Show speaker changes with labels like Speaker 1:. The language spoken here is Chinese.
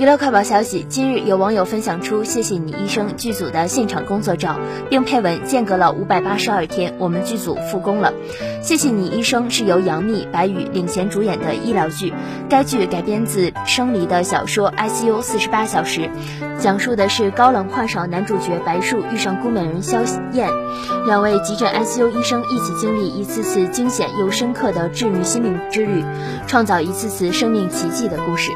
Speaker 1: 娱乐快报消息：今日有网友分享出《谢谢你医生》剧组的现场工作照，并配文：“间隔了五百八十二天，我们剧组复工了。”《谢谢你医生》是由杨幂、白宇领衔主演的医疗剧，该剧改编自生离的小说《ICU 四十八小时》，讲述的是高冷话少男主角白树遇上孤美人萧燕，两位急诊 ICU 医生一起经历一次次惊险又深刻的治愈心灵之旅，创造一次次生命奇迹的故事。